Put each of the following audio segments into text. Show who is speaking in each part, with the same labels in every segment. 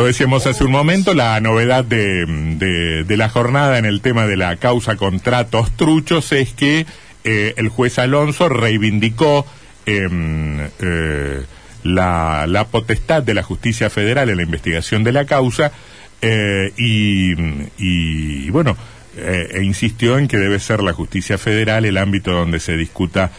Speaker 1: Lo decíamos hace un momento, la novedad de, la jornada en el tema de la causa contratos truchos es que eh, el juez Alonso reivindicó em, eh, la, la, potestad de la justicia federal en la investigación de la causa eh, y, y, bueno, e insistió en que debe ser la justicia federal el ámbito donde se discuta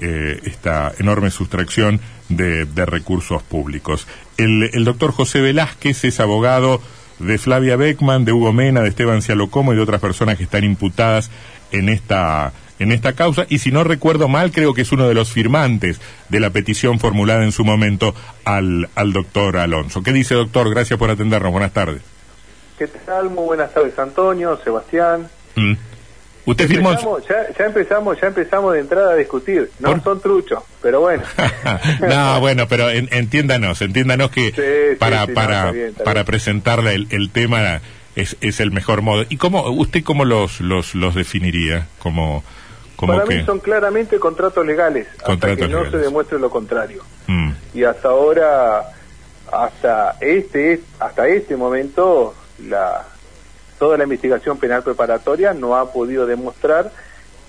Speaker 1: esta enorme sustracción de, recursos públicos. El, el, doctor José Velázquez es abogado de Flavia Beckman, de Hugo Mena, de Esteban Cialocomo y de otras personas que están imputadas en esta en esta causa y si no recuerdo mal creo que es uno de los firmantes de la petición formulada en su momento al, al doctor Alonso. ¿Qué dice doctor? Gracias por atendernos. Buenas tardes.
Speaker 2: ¿Qué tal? Muy buenas tardes Antonio, Sebastián. Mm.
Speaker 1: Usted firmó.
Speaker 2: ya, empezamos, ya empezamos de entrada a discutir. No son truchos, pero bueno.
Speaker 1: no, bueno, pero entiéndanos, entiéndanos que para para para presentarle el, tema es, es el mejor modo. ¿Y cómo usted cómo los los los definiría? Como
Speaker 2: para mí son claramente contratos legales, hasta que no se demuestre lo contrario. Mm. Y hasta ahora, hasta este hasta este momento, la toda la investigación penal preparatoria no ha podido demostrar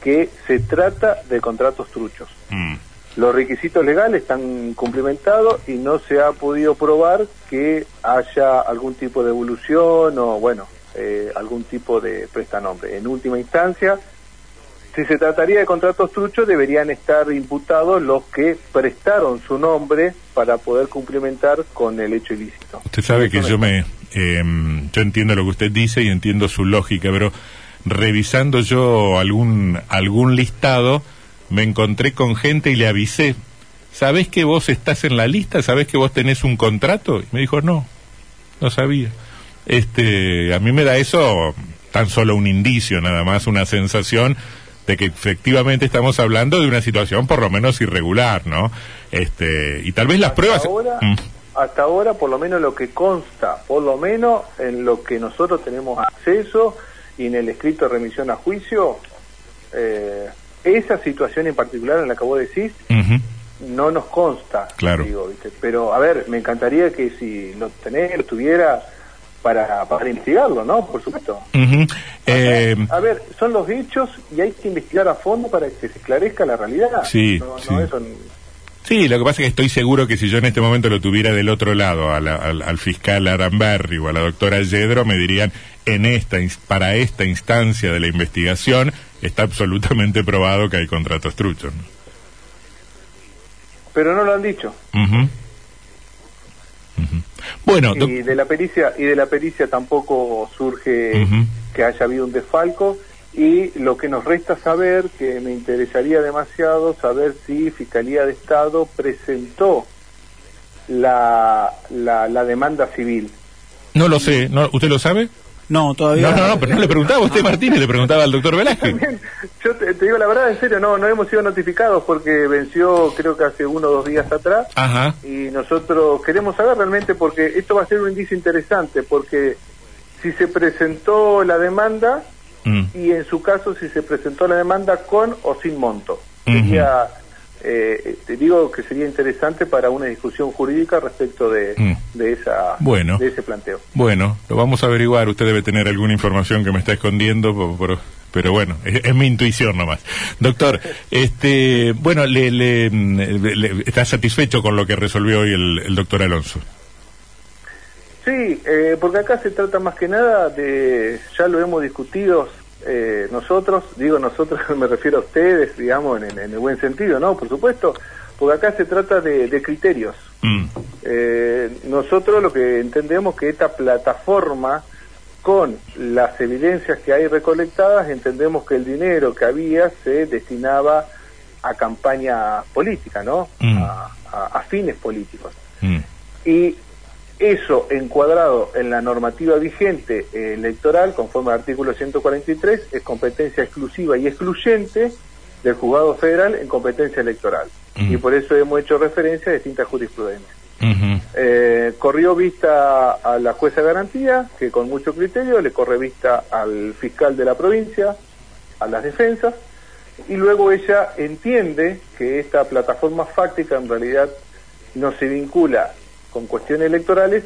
Speaker 2: que se trata de contratos truchos. Mm. Los requisitos legales están cumplimentados y no se ha podido probar que haya algún tipo de evolución o, bueno, eh, algún tipo de prestanombre. En última instancia, si se trataría de contratos truchos, deberían estar imputados los que prestaron su nombre para poder cumplimentar con el hecho ilícito.
Speaker 1: Usted sabe que yo me, eh, yo entiendo lo que usted dice y entiendo su lógica, pero revisando yo algún, algún listado, me encontré con gente y le avisé, ¿sabés que vos estás en la lista? ¿Sabés que vos tenés un contrato? Y me dijo, no, no sabía. Este, a mí me da eso tan solo un indicio, nada más, una sensación de que efectivamente estamos hablando de una situación por lo menos irregular, ¿no? Este, y tal vez las pruebas...
Speaker 2: Mm hasta ahora, por lo menos lo que consta, por lo menos en lo que nosotros tenemos acceso y en el escrito de remisión a juicio, eh, esa situación en particular en la que vos decís, no nos consta.
Speaker 1: Claro.
Speaker 2: Pero, a ver, me encantaría que si lo tenés, lo tuviera para, para investigarlo, ¿no? Por supuesto.
Speaker 1: Eh,
Speaker 2: a ver, son los hechos y hay que investigar a fondo para que se esclarezca la realidad.
Speaker 1: Sí, sí. Sí, lo que pasa es que estoy seguro que si yo en este momento lo tuviera del otro lado, al, fiscal Aramberri o a la doctora Yedro, me dirían, en esta, para esta instancia de la investigación está absolutamente probado que hay contratos truchos.
Speaker 2: Pero no lo han dicho.
Speaker 1: Bueno,
Speaker 2: y de la pericia y de la pericia tampoco surge que haya habido un desfalco y lo que nos resta saber, que me interesaría demasiado, saber si Fiscalía de Estado presentó la, la, demanda civil.
Speaker 1: No lo sé, ¿No, ¿usted lo sabe?
Speaker 3: No, todavía.
Speaker 1: No, no, no, pero no le preguntaba a usted, Martínez, le preguntaba al doctor Velázquez.
Speaker 2: Yo te, digo la verdad, en serio, no, no hemos sido notificados porque venció creo que hace uno o dos días atrás.
Speaker 1: Ajá.
Speaker 2: Y nosotros queremos saber realmente porque esto va a ser un indicio interesante porque si se presentó la demanda, Mm. y en su caso si se presentó la demanda con o sin monto. Sería, eh, te digo que sería interesante para una discusión jurídica respecto de, mm. de, esa,
Speaker 1: bueno,
Speaker 2: de ese planteo.
Speaker 1: Bueno, lo vamos a averiguar. Usted debe tener alguna información que me está escondiendo, pero bueno, es, mi intuición nomás. Doctor, este, bueno, le, le, ¿está satisfecho con lo que resolvió hoy el, el doctor Alonso?
Speaker 2: Sí, eh, porque acá se trata más que nada de, ya lo hemos discutido eh, nosotros, digo nosotros me refiero a ustedes, digamos, en, el buen sentido, ¿no? Por supuesto, porque acá se trata de, criterios. Mm. Eh, nosotros lo que entendemos que esta plataforma, con las evidencias que hay recolectadas, entendemos que el dinero que había se destinaba a campaña política, ¿no? Mm. A, fines políticos. Mm. Y eso encuadrado en la normativa vigente eh, electoral, conforme al artículo 143, es competencia exclusiva y excluyente del juzgado federal en competencia electoral. Y por eso hemos hecho referencia a distintas jurisprudencias. Eh, corrió vista a la jueza de garantía, que con mucho criterio le corre vista al fiscal de la provincia, a las defensas, y luego ella entiende que esta plataforma fáctica en realidad no se vincula con cuestiones electorales,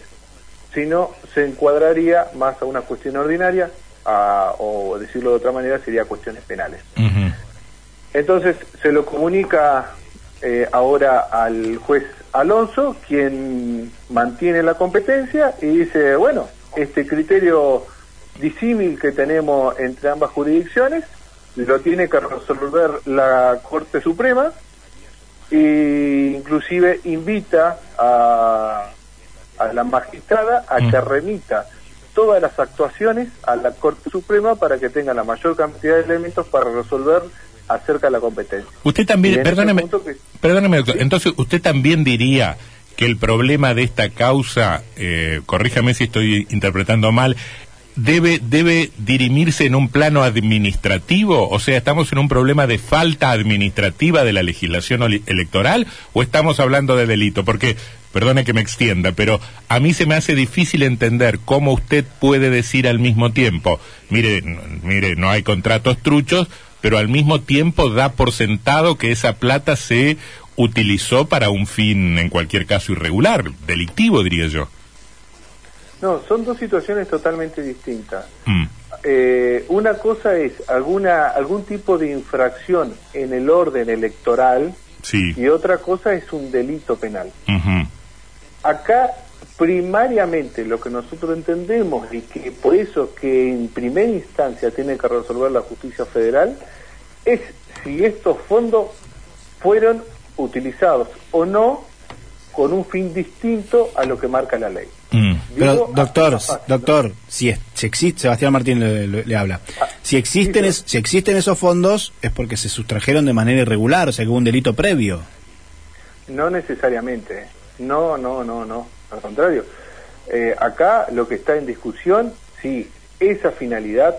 Speaker 2: sino se encuadraría más a una cuestión ordinaria, o decirlo de otra manera, sería cuestiones penales. Entonces se lo comunica eh, ahora al juez Alonso, quien mantiene la competencia y dice, bueno, este criterio disímil que tenemos entre ambas jurisdicciones lo tiene que resolver la Corte Suprema e inclusive invita a, a la magistrada a que mm. remita todas las actuaciones a la Corte Suprema para que tenga la mayor cantidad de elementos para resolver acerca de la competencia.
Speaker 1: Usted también, perdóneme, perdóneme doctor, entonces usted también diría que el problema de esta causa, eh, corríjame si estoy interpretando mal, debe, debe dirimirse en un plano administrativo? O sea, ¿estamos en un problema de falta administrativa de la legislación electoral o estamos hablando de delito? Porque, perdone que me extienda, pero a mí se me hace difícil entender cómo usted puede decir al mismo tiempo, mire, mire, no hay contratos truchos, pero al mismo tiempo da por sentado que esa plata se utilizó para un fin, en cualquier caso, irregular, delictivo, diría yo.
Speaker 2: No, son dos situaciones totalmente distintas. Mm. Eh, una cosa es alguna algún tipo de infracción en el orden electoral y otra cosa es un delito penal. Acá primariamente lo que nosotros entendemos y que por eso que en primera instancia tiene que resolver la justicia federal es si estos fondos fueron utilizados o no con un fin distinto a lo que marca la ley.
Speaker 3: Mm. Pero, doctor, doctor, si, existe, Sebastián Martín le, habla, ah, si existen, si existen esos fondos es porque se sustrajeron de manera irregular, o sea que hubo un delito previo.
Speaker 2: No necesariamente, no, no, no, no, al contrario. Eh, acá lo que está en discusión, si esa finalidad,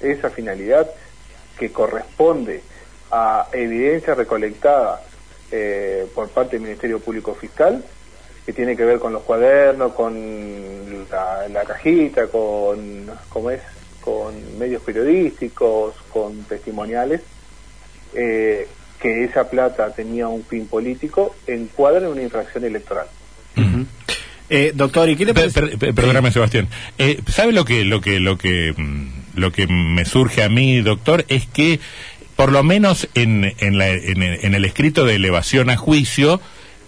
Speaker 2: esa finalidad que corresponde a evidencia recolectada eh, por parte del Ministerio Público Fiscal, que tiene que ver con los cuadernos, con la, cajita, con, ¿cómo es? con medios periodísticos, con testimoniales, eh, que esa plata tenía un fin político, encuadra en una infracción electoral.
Speaker 1: Eh, doctor, ¿y qué le Perdóname, Sebastián. ¿Sabe lo que, lo que, lo que, mm, lo que me surge a mí, doctor? Es que por lo menos en, en, la, en, el escrito de elevación a juicio,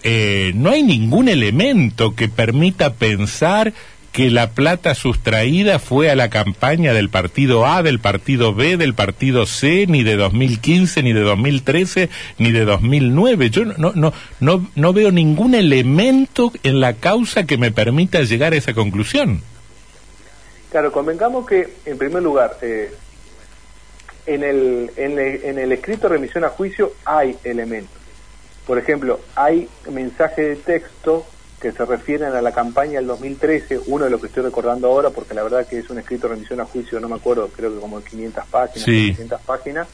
Speaker 1: eh, no hay ningún elemento que permita pensar que la plata sustraída fue a la campaña del partido A, del partido B, del partido C, ni de 2015, ni de 2013, ni de 2009. Yo no, no, no, no veo ningún elemento en la causa que me permita llegar a esa conclusión.
Speaker 2: Claro, convengamos que, en primer lugar, eh, en el, en, el, escrito remisión a juicio hay elementos. Por ejemplo, hay mensajes de texto que se refieren a la campaña del 2013, uno de los que estoy recordando ahora, porque la verdad que es un escrito de remisión a juicio, no me acuerdo, creo que como 500 páginas, 600 páginas,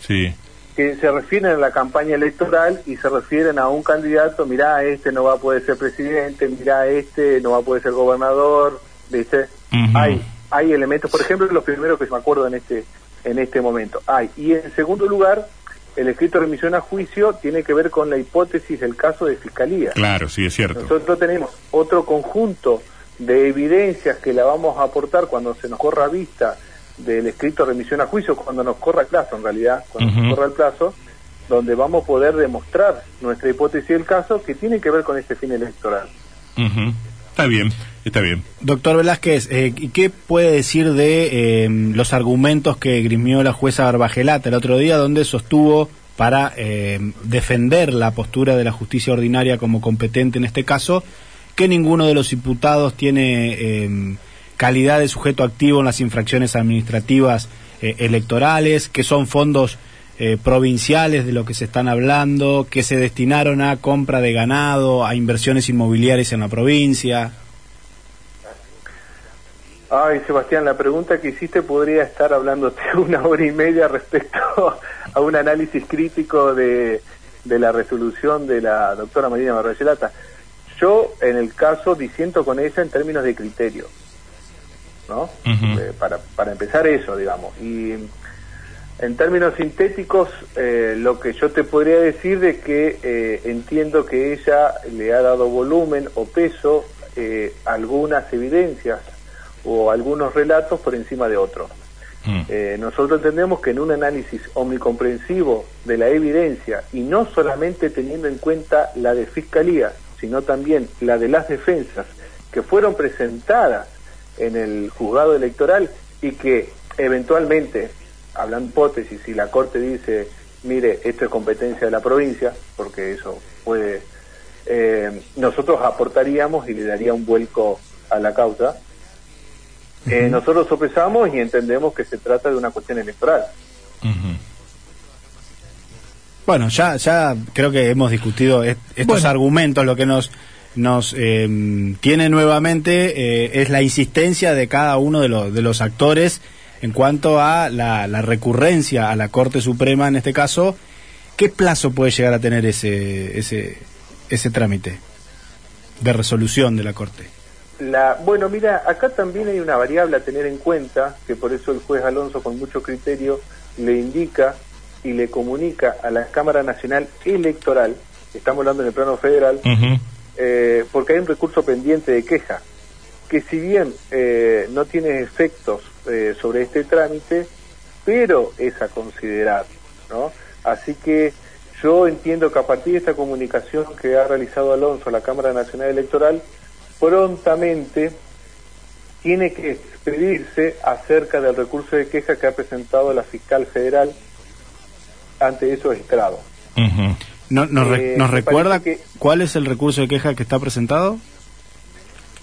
Speaker 2: que se refieren a la campaña electoral y se refieren a un candidato, mirá, este no va a poder ser presidente, mirá, este no va a poder ser gobernador, ¿viste? Hay hay elementos, por ejemplo, los primeros que me acuerdo en este en este momento. Hay. Y en segundo lugar, el escrito de remisión a juicio tiene que ver con la hipótesis del caso de fiscalía.
Speaker 1: Claro, sí, es cierto.
Speaker 2: Nosotros tenemos otro conjunto de evidencias que la vamos a aportar cuando se nos corra vista del escrito de remisión a juicio, cuando nos corra el plazo, en realidad, cuando nos corra el plazo, donde vamos a poder demostrar nuestra hipótesis del caso que tiene que ver con este fin electoral.
Speaker 1: Está bien, está bien.
Speaker 3: Doctor Velázquez, eh, ¿qué puede decir de eh, los argumentos que grimió la jueza Barbagelata el otro día, donde sostuvo para eh, defender la postura de la justicia ordinaria como competente en este caso, que ninguno de los imputados tiene calidad de sujeto activo en las infracciones administrativas electorales, que son fondos provinciales de lo que se están hablando, que se destinaron a compra de ganado, a inversiones inmobiliarias en la provincia.
Speaker 2: Ay, Sebastián, la pregunta que hiciste podría estar hablándote una hora y media respecto a un análisis crítico de, de la resolución de la doctora Marina Barrayelata. Yo, en el caso, disiento con ella en términos de criterio, ¿no? Eh, para, para empezar eso, digamos. Y en términos sintéticos, eh, lo que yo te podría decir de que eh, entiendo que ella le ha dado volumen o peso eh, algunas evidencias o algunos relatos por encima de otros.
Speaker 1: Mm.
Speaker 2: Eh, nosotros entendemos que en un análisis omnicomprensivo de la evidencia y no solamente teniendo en cuenta la de fiscalía, sino también la de las defensas que fueron presentadas en el juzgado electoral y que eventualmente, hablan hipótesis, si la Corte dice, mire, esto es competencia de la provincia, porque eso puede, eh, nosotros aportaríamos y le daría un vuelco a la causa. Eh, nosotros sopesamos y entendemos que se trata de una cuestión electoral.
Speaker 3: Bueno, ya, ya creo que hemos discutido est- estos
Speaker 1: Bueno.
Speaker 3: argumentos. Lo que nos, nos eh, tiene nuevamente eh, es la insistencia de cada uno de, los de los actores en cuanto a la, la recurrencia a la Corte Suprema, en este caso. ¿Qué plazo puede llegar a tener ese, ese, ese trámite de resolución de la Corte?
Speaker 2: La, bueno, mira, acá también hay una variable a tener en cuenta, que por eso el juez Alonso con mucho criterio le indica y le comunica a la Cámara Nacional Electoral, estamos hablando en el plano federal, eh, porque hay un recurso pendiente de queja, que si bien eh, no tiene efectos eh, sobre este trámite, pero es a considerar, ¿no? Así que yo entiendo que a partir de esta comunicación que ha realizado Alonso a la Cámara Nacional Electoral, prontamente tiene que expedirse acerca del recurso de queja que ha presentado la fiscal federal ante esos estrados.
Speaker 1: Ujú.
Speaker 3: No- nos, re-
Speaker 2: Eh,
Speaker 3: ¿Nos recuerda
Speaker 2: que-
Speaker 3: cuál es el recurso de queja que está presentado?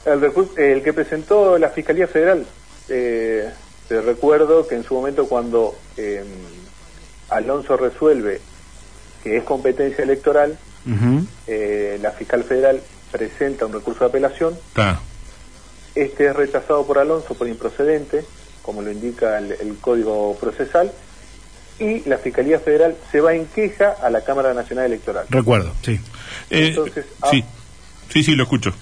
Speaker 2: El, que presentó la Fiscalía Federal, eh, te recuerdo que en su momento cuando eh, Alonso resuelve que es competencia electoral, eh, la fiscal federal presenta un recurso de apelación,
Speaker 1: Está.
Speaker 2: este es rechazado por Alonso por improcedente, como lo indica el, el Código Procesal, y la Fiscalía Federal se va en queja a la Cámara Nacional Electoral.
Speaker 3: Recuerdo, sí.
Speaker 1: Eh,
Speaker 2: Entonces, ah.
Speaker 1: sí. sí, sí, lo escucho.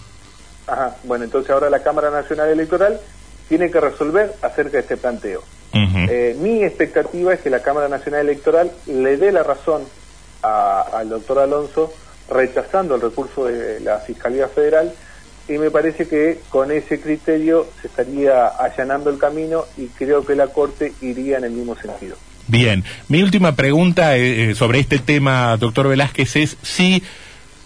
Speaker 2: Ajá, bueno, entonces ahora la Cámara Nacional Electoral tiene que resolver acerca de este planteo. Eh, mi expectativa es que la Cámara Nacional Electoral le dé la razón a- al doctor Alonso rechazando el recurso de la Fiscalía Federal y me parece que con ese criterio se estaría allanando el camino y creo que la Corte iría en el mismo sentido.
Speaker 1: Bien, mi última pregunta eh, eh, sobre este tema, doctor Velázquez, es si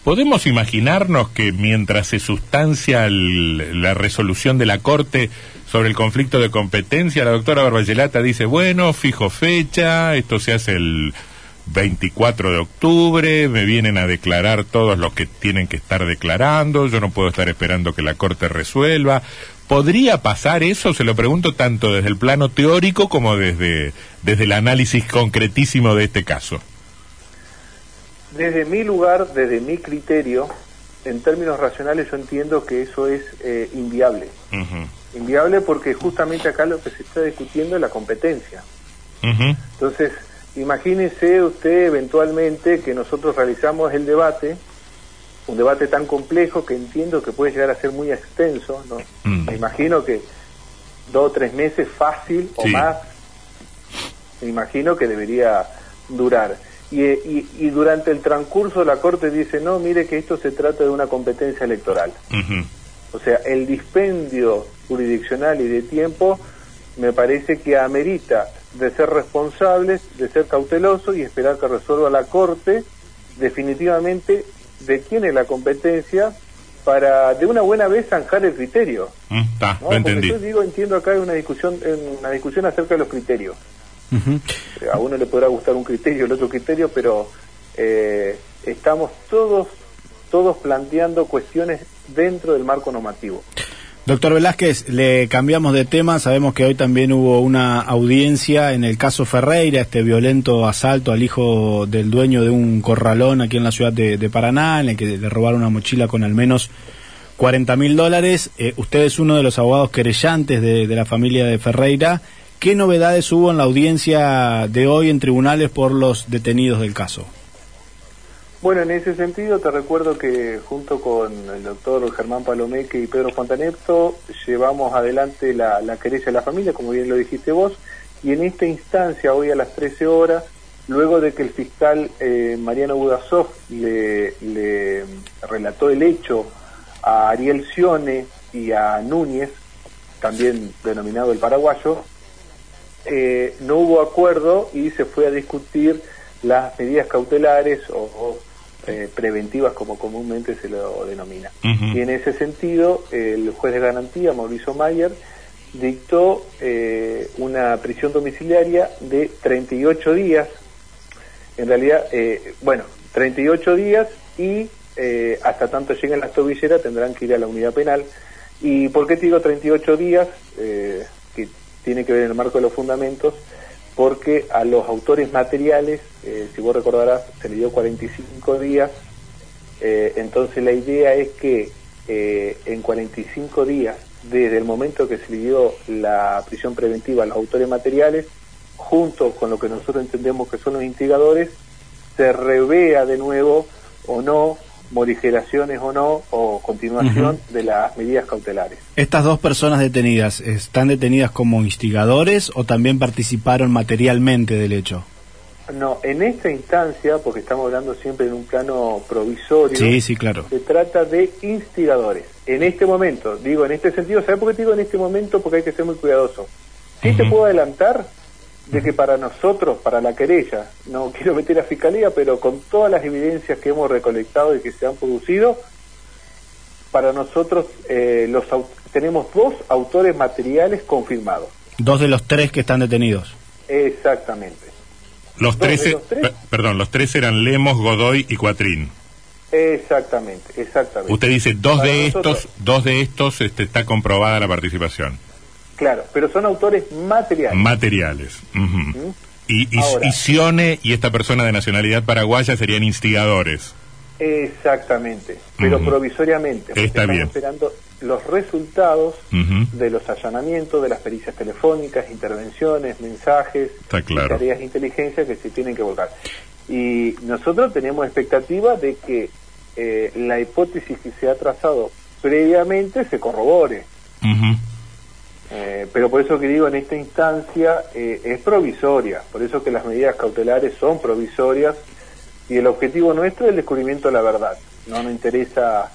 Speaker 1: podemos imaginarnos que mientras se sustancia la resolución de la Corte sobre el conflicto de competencia, la doctora Barbayelata dice, bueno, fijo fecha, esto se hace el 24 de octubre, me vienen a declarar todos los que tienen que estar declarando, yo no puedo estar esperando que la Corte resuelva. ¿Podría pasar eso? Se lo pregunto tanto desde el plano teórico como desde, desde el análisis concretísimo de este caso.
Speaker 2: Desde mi lugar, desde mi criterio, en términos racionales yo entiendo que eso es eh, inviable. Inviable porque justamente acá lo que se está discutiendo es la competencia. Entonces, imagínese usted eventualmente que nosotros realizamos el debate, un debate tan complejo que entiendo que puede llegar a ser muy extenso, ¿no?
Speaker 1: Mm.
Speaker 2: Me imagino que dos o tres meses fácil o más, me imagino que debería durar. Y, y, y durante el transcurso la Corte dice, no, mire que esto se trata de una competencia electoral. O sea, el dispendio jurisdiccional y de tiempo me parece que amerita de ser responsables, de ser cautelosos y esperar que resuelva la Corte definitivamente de quién es la competencia para de una buena vez zanjar el criterio.
Speaker 1: Mm, entendí.
Speaker 2: yo digo, entiendo acá hay una discusión, una discusión acerca de los criterios. A uno le podrá gustar un criterio, el otro criterio, pero eh, estamos todos, todos planteando cuestiones dentro del marco normativo.
Speaker 3: Doctor Velázquez, le cambiamos de tema. Sabemos que hoy también hubo una audiencia en el caso Ferreira, este violento asalto al hijo del dueño de un corralón aquí en la ciudad de, Paraná, en el que le robaron una mochila con al menos 40 mil dólares. Eh, usted es uno de los abogados querellantes de la familia de Ferreira. ¿Qué novedades hubo en la audiencia de hoy en tribunales por los detenidos del caso?
Speaker 2: Bueno, en ese sentido te recuerdo que junto con el doctor Germán Palomeque y Pedro Fontanepto llevamos adelante la, la querella de la familia, como bien lo dijiste vos, y en esta instancia, hoy a las 13 horas, luego de que el fiscal eh, Mariano Budasov le, le relató el hecho a Ariel Sione y a Núñez, también denominado el paraguayo, eh, no hubo acuerdo y se fue a discutir las medidas cautelares o, eh, preventivas como comúnmente se lo denomina. Y en ese sentido, el juez de garantía, Mauricio Mayer, dictó eh, una prisión domiciliaria de 38 días, en realidad, bueno, 38 días y hasta tanto lleguen las tobilleras tendrán que ir a la unidad penal. ¿Y por qué te digo 38 días? Eh, tiene que ver en el marco de los fundamentos, porque a los autores materiales, eh, si vos recordarás, se le dio 45 días, eh, entonces la idea es que eh, en 45 días, desde el momento que se le dio la prisión preventiva a los autores materiales, junto con lo que nosotros entendemos que son los instigadores, se revea de nuevo o no morigeraciones o no, o continuación de las medidas cautelares.
Speaker 3: ¿Estas dos personas detenidas están detenidas como instigadores o también participaron materialmente del hecho?
Speaker 2: No, en esta instancia, porque estamos hablando siempre en un plano provisorio,
Speaker 3: sí, sí, claro.
Speaker 2: se trata de instigadores. En este momento, digo en este sentido, ¿sabes por qué digo en este momento? Porque hay que ser muy cuidadoso. Sí te puedo adelantar de que para nosotros, para la querella, no quiero meter a fiscalía, pero con todas las evidencias que hemos recolectado y que se han producido, para nosotros eh, los tenemos dos autores materiales confirmados.
Speaker 3: Dos de los tres que están detenidos.
Speaker 2: Exactamente.
Speaker 1: Los tres, perdón, los tres eran Lemos, Godoy y Cuatrín.
Speaker 2: Exactamente, exactamente.
Speaker 1: Usted dice dos de estos, dos de estos este, está comprobada la participación.
Speaker 2: Claro, pero son autores materiales.
Speaker 1: Materiales. ¿Mm? Y, y, Sione y esta persona de nacionalidad paraguaya serían instigadores.
Speaker 2: Exactamente, pero provisoriamente.
Speaker 1: Está bien.
Speaker 2: esperando los resultados de los allanamientos, de las pericias telefónicas, intervenciones, mensajes, tareas de inteligencia que se tienen que volcar. Y nosotros tenemos expectativa de que eh, la hipótesis que se ha trazado previamente se corrobore. Eh, pero por eso que digo, en esta instancia eh, es provisoria, por eso que las medidas cautelares son provisorias y el objetivo nuestro es el descubrimiento de la verdad. No nos interesa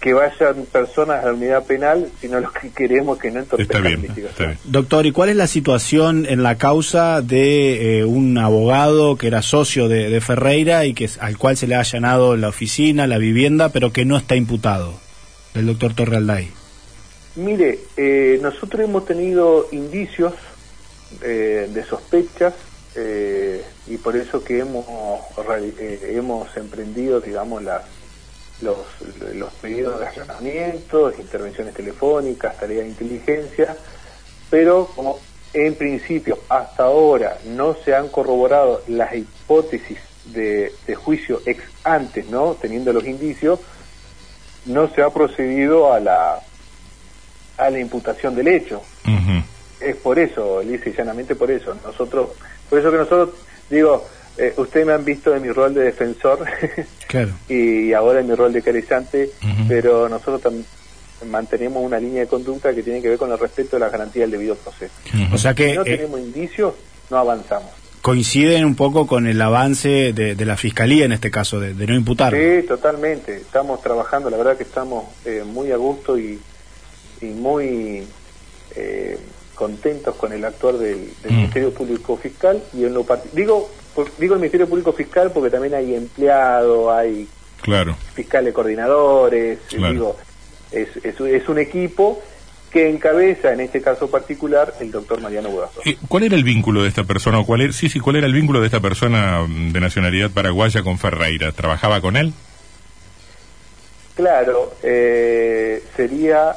Speaker 2: que vayan personas a la unidad penal, sino lo que queremos que no entorpezcan la investigación.
Speaker 3: Doctor, ¿y cuál es la situación en la causa de eh, un abogado que era socio de, Ferreira y que al cual se le ha allanado la oficina, la vivienda, pero que no está imputado, del doctor Torrealday?
Speaker 2: Mire, eh, nosotros hemos tenido indicios eh, de sospechas eh, y por eso que hemos hemos emprendido, digamos, las, los, los pedidos de allanamiento, intervenciones telefónicas, tareas de inteligencia, pero como en principio hasta ahora no se han corroborado las hipótesis de, de juicio ex antes, ¿no? Teniendo los indicios, no se ha procedido a la a la imputación del hecho. Es por eso, lisa y llanamente por eso. Nosotros, por eso que nosotros, digo, eh, ustedes me han visto en mi rol de defensor y ahora en mi rol de querellante, pero nosotros también mantenemos una línea de conducta que tiene que ver con el respeto de las garantías del debido proceso.
Speaker 3: O sea que...
Speaker 2: Si no
Speaker 3: eh,
Speaker 2: tenemos indicios, no avanzamos.
Speaker 3: Coinciden un poco con el avance de, la Fiscalía en este caso, de, no imputar.
Speaker 2: Sí, totalmente. Estamos trabajando, la verdad que estamos eh, muy a gusto y, y muy eh, contentos con el actuar del, mm. Ministerio Público Fiscal y en lo digo digo el Ministerio Público Fiscal porque también hay empleados, hay
Speaker 1: claro.
Speaker 2: fiscales coordinadores, digo es, es, un equipo que encabeza en este caso particular el doctor Mariano Budazo.
Speaker 1: ¿Cuál era el vínculo de esta persona? ¿Cuál era, sí, sí, ¿cuál era el vínculo de esta persona de nacionalidad paraguaya con Ferreira? ¿Trabajaba con él?
Speaker 2: Claro, eh, sería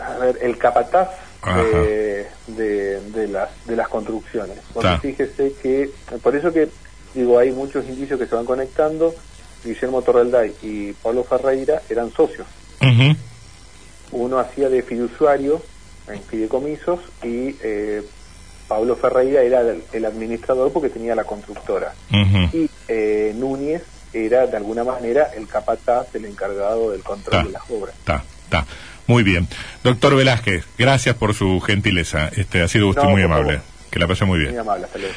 Speaker 2: a ver, el capataz de, de, las, de las construcciones. Fíjese que, por eso que digo, hay muchos indicios que se van conectando. Guillermo Torrelday y Pablo Ferreira eran socios. Uno hacía de fiduciario en fideicomisos y eh, Pablo Ferreira era el, administrador porque tenía la constructora. Y eh, Núñez era de alguna manera el capataz, el encargado del control de las obras.
Speaker 1: Muy bien. Doctor Velázquez, gracias por su gentileza. Este, ha sido usted muy amable. Que la pase muy bien.
Speaker 2: Muy amable, hasta luego.